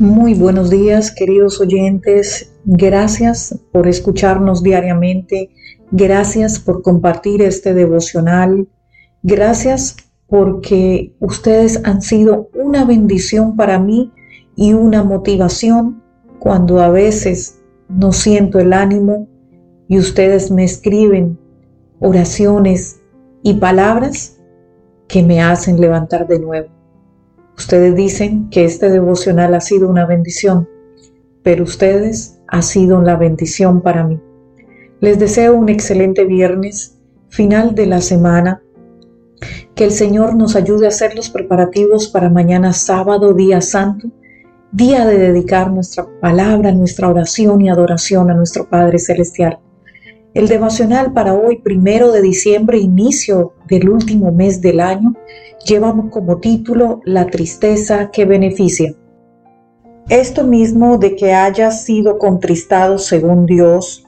Muy buenos días, queridos oyentes. Gracias por escucharnos diariamente. Gracias por compartir este devocional. Gracias porque ustedes han sido una bendición para mí y una motivación cuando a veces no siento el ánimo y ustedes me escriben oraciones y palabras que me hacen levantar de nuevo. Ustedes dicen que este devocional ha sido una bendición, pero ustedes ha sido la bendición para mí. Les deseo un excelente viernes, final de la semana. Que el Señor nos ayude a hacer los preparativos para mañana sábado, día santo, día de dedicar nuestra palabra, nuestra oración y adoración a nuestro Padre Celestial. El devocional para hoy, primero de diciembre, inicio del último mes del año, llevamos como título La tristeza que beneficia. Esto mismo de que hayas sido contristado según Dios,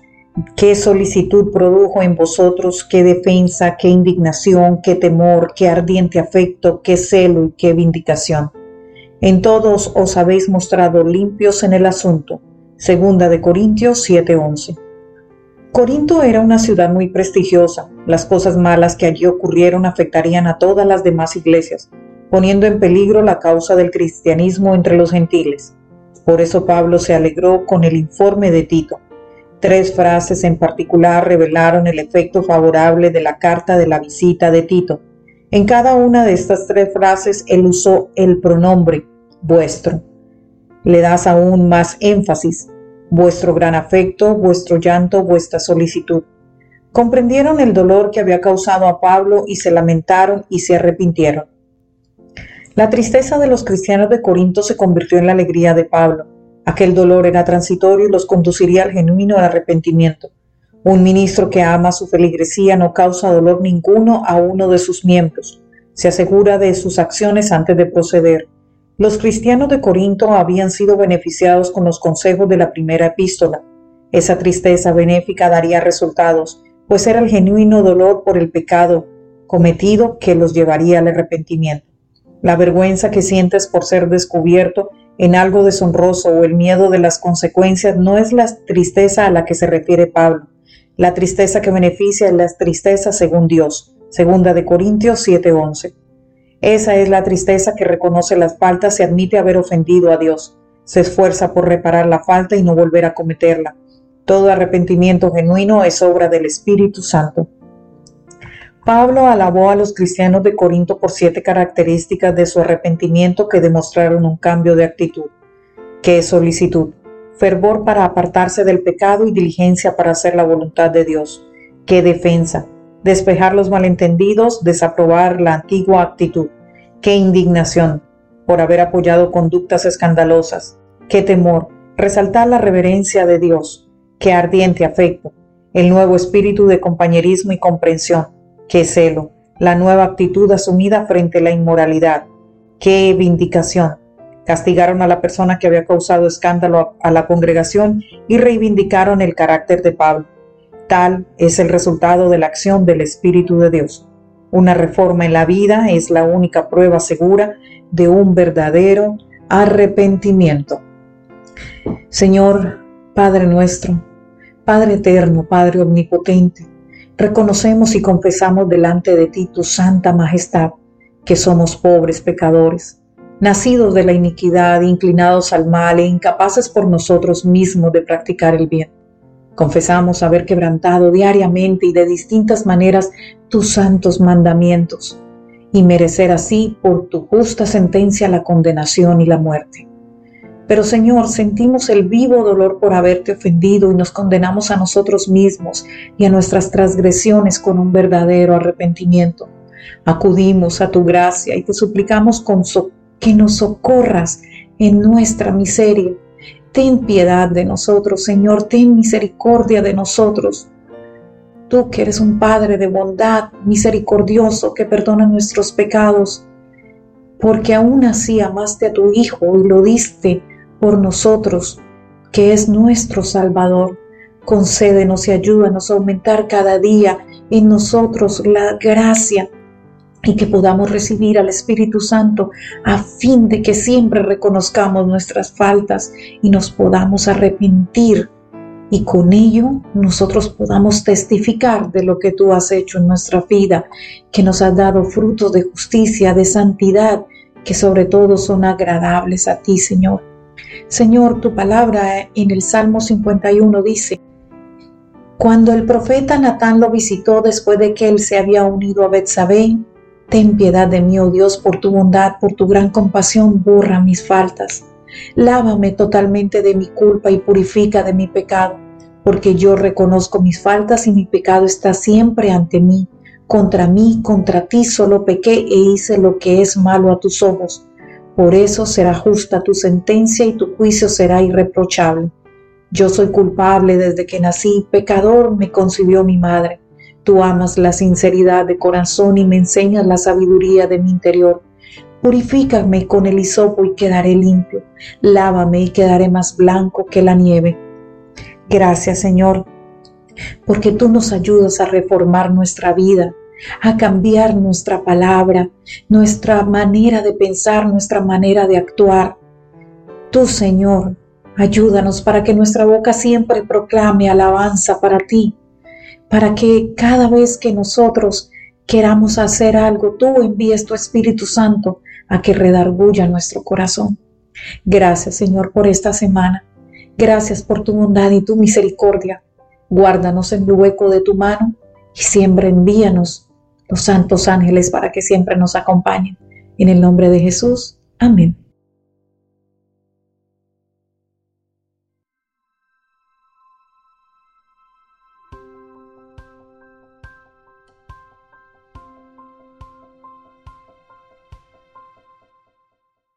qué solicitud produjo en vosotros, qué defensa, qué indignación, qué temor, qué ardiente afecto, qué celo y qué vindicación. En todos os habéis mostrado limpios en el asunto. Segunda de Corintios 7:11. Corinto era una ciudad muy prestigiosa. Las cosas malas que allí ocurrieron afectarían a todas las demás iglesias, poniendo en peligro la causa del cristianismo entre los gentiles. Por eso Pablo se alegró con el informe de Tito. Tres frases en particular revelaron el efecto favorable de la carta de la visita de Tito. En cada una de estas tres frases él usó el pronombre vuestro. Le das aún más énfasis vuestro gran afecto, vuestro llanto, vuestra solicitud. Comprendieron el dolor que había causado a Pablo y se lamentaron y se arrepintieron. La tristeza de los cristianos de Corinto se convirtió en la alegría de Pablo. Aquel dolor era transitorio y los conduciría al genuino arrepentimiento. Un ministro que ama su feligresía no causa dolor ninguno a uno de sus miembros. Se asegura de sus acciones antes de proceder. Los cristianos de Corinto habían sido beneficiados con los consejos de la primera epístola. Esa tristeza benéfica daría resultados, pues era el genuino dolor por el pecado cometido que los llevaría al arrepentimiento. La vergüenza que sientes por ser descubierto en algo deshonroso o el miedo de las consecuencias no es la tristeza a la que se refiere Pablo. La tristeza que beneficia es la tristeza según Dios. Segunda de Corintios 7:11. Esa es la tristeza que reconoce las faltas y admite haber ofendido a Dios. Se esfuerza por reparar la falta y no volver a cometerla. Todo arrepentimiento genuino es obra del Espíritu Santo. Pablo alabó a los cristianos de Corinto por siete características de su arrepentimiento que demostraron un cambio de actitud, que es solicitud, fervor para apartarse del pecado y diligencia para hacer la voluntad de Dios, que defensa, despejar los malentendidos, desaprobar la antigua actitud. Qué indignación por haber apoyado conductas escandalosas. Qué temor, resaltar la reverencia de Dios. Qué ardiente afecto, el nuevo espíritu de compañerismo y comprensión. Qué celo, la nueva actitud asumida frente a la inmoralidad. Qué vindicación. Castigaron a la persona que había causado escándalo a la congregación y reivindicaron el carácter de Pablo Tal es el resultado de la acción del Espíritu de Dios. Una reforma en la vida es la única prueba segura de un verdadero arrepentimiento. Señor, Padre nuestro, Padre eterno, Padre omnipotente, reconocemos y confesamos delante de ti tu santa majestad, que somos pobres pecadores, nacidos de la iniquidad, inclinados al mal e incapaces por nosotros mismos de practicar el bien. Confesamos haber quebrantado diariamente y de distintas maneras tus santos mandamientos y merecer así por tu justa sentencia la condenación y la muerte. Pero Señor, sentimos el vivo dolor por haberte ofendido y nos condenamos a nosotros mismos y a nuestras transgresiones con un verdadero arrepentimiento. Acudimos a tu gracia y te suplicamos con que nos socorras en nuestra miseria Ten piedad de nosotros, Señor, ten misericordia de nosotros. Tú que eres un Padre de bondad, misericordioso, que perdona nuestros pecados, porque aún así amaste a tu Hijo y lo diste por nosotros, que es nuestro Salvador. Concédenos y ayúdanos a aumentar cada día en nosotros la gracia y que podamos recibir al Espíritu Santo a fin de que siempre reconozcamos nuestras faltas y nos podamos arrepentir y con ello nosotros podamos testificar de lo que tú has hecho en nuestra vida, que nos has dado frutos de justicia, de santidad, que sobre todo son agradables a ti, Señor. Señor, tu palabra en el Salmo 51 dice, cuando el profeta Natán lo visitó después de que él se había unido a Betsabé, ten piedad de mí, oh Dios, por tu bondad, por tu gran compasión, borra mis faltas. Lávame totalmente de mi culpa y purifica de mi pecado, porque yo reconozco mis faltas y mi pecado está siempre ante mí. Contra mí, contra ti solo pequé e hice lo que es malo a tus ojos. Por eso será justa tu sentencia y tu juicio será irreprochable. Yo soy culpable desde que nací, pecador me concibió mi madre. Tú amas la sinceridad de corazón y me enseñas la sabiduría de mi interior. Purifícame con el hisopo y quedaré limpio. Lávame y quedaré más blanco que la nieve. Gracias, Señor, porque tú nos ayudas a reformar nuestra vida, a cambiar nuestra palabra, nuestra manera de pensar, nuestra manera de actuar. Tú, Señor, ayúdanos para que nuestra boca siempre proclame alabanza para ti, para que cada vez que nosotros queramos hacer algo, tú envíes tu Espíritu Santo a que redarguya nuestro corazón. Gracias, Señor, por esta semana. Gracias por tu bondad y tu misericordia. Guárdanos en el hueco de tu mano y siempre envíanos los santos ángeles para que siempre nos acompañen. En el nombre de Jesús. Amén.